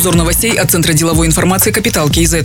Обзор новостей от Центра деловой информации «Капитал КИЗ».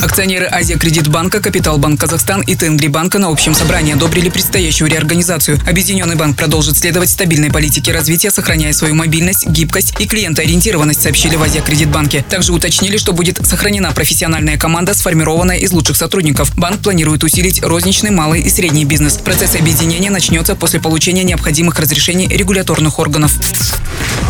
Акционеры Азия Кредит Банка, Капитал Банк Казахстан и Тенгри Банка на общем собрании одобрили предстоящую реорганизацию. Объединенный банк продолжит следовать стабильной политике развития, сохраняя свою мобильность, гибкость и клиентоориентированность, сообщили в Азия Кредит Банке. Также уточнили, что будет сохранена профессиональная команда, сформированная из лучших сотрудников. Банк планирует усилить розничный, малый и средний бизнес. Процесс объединения начнется после получения необходимых разрешений регуляторных органов.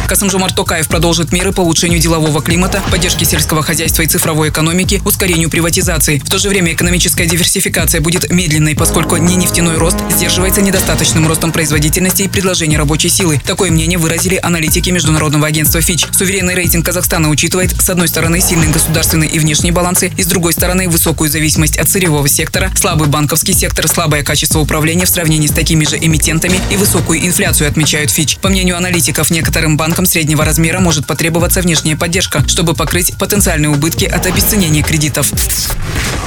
Касымжомар Токаев продолжит меры по улучшению делового климата, поддержке сельского хозяйства и цифровой экономики, ускорению приватизации. В то же время экономическая диверсификация будет медленной, поскольку не нефтяной рост сдерживается недостаточным ростом производительности и предложения рабочей силы. Такое мнение выразили аналитики Международного агентства Fitch. Суверенный рейтинг Казахстана учитывает, с одной стороны, сильные государственные и внешние балансы, и с другой стороны, высокую зависимость от сырьевого сектора, слабый банковский сектор, слабое качество управления в сравнении с такими же эмитентами и высокую инфляцию, отмечают Fitch. По мнению аналитиков, некоторым банкам банкам среднего размера может потребоваться внешняя поддержка, чтобы покрыть потенциальные убытки от обесценения кредитов.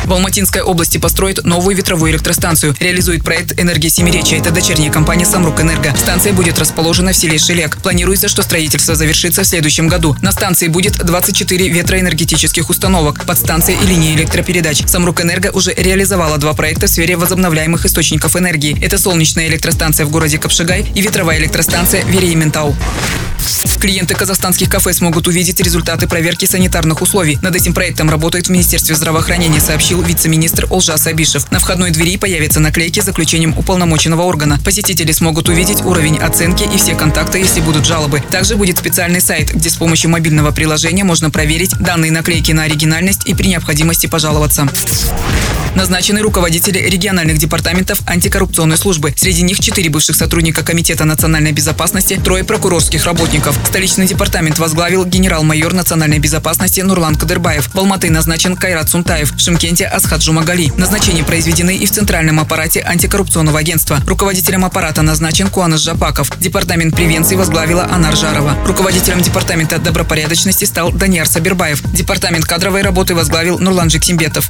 В Алматинской области построят новую ветровую электростанцию. Реализует проект «Энергия Семиречья». Это дочерняя компания «Самрук Энерго». Станция будет расположена в селе Шелек. Планируется, что строительство завершится в следующем году. На станции будет 24 ветроэнергетических установок, подстанция и линии электропередач. «Самрук Энерго» уже реализовала два проекта в сфере возобновляемых источников энергии. Это солнечная электростанция в городе Капшигай и ветровая электростанция в Верейментау. Клиенты казахстанских кафе смогут увидеть результаты проверки санитарных условий. Над этим проектом работает в Министерстве здравоохранения, сообщил вице-министр Олжас Абишев. На входной двери появятся наклейки с заключением уполномоченного органа. Посетители смогут увидеть уровень оценки и все контакты, если будут жалобы. Также будет специальный сайт, где с помощью мобильного приложения можно проверить данные наклейки на оригинальность и при необходимости пожаловаться. Назначены руководители региональных департаментов антикоррупционной службы. Среди них четыре бывших сотрудника Комитета национальной безопасности, трое прокурорских работников. Столичный департамент возглавил генерал-майор национальной безопасности Нурлан Кадырбаев. В Алматы назначен Кайрат Сунтаев, в Шимкенте Асхат Жумагали. Назначения произведены и в Центральном аппарате антикоррупционного агентства. Руководителем аппарата назначен Куанаш Жапаков. Департамент превенции возглавила Анар Жарова. Руководителем департамента добропорядочности стал Даниар Сабирбаев. Департамент кадровой работы возглавил Нурлан Жиксимбетов.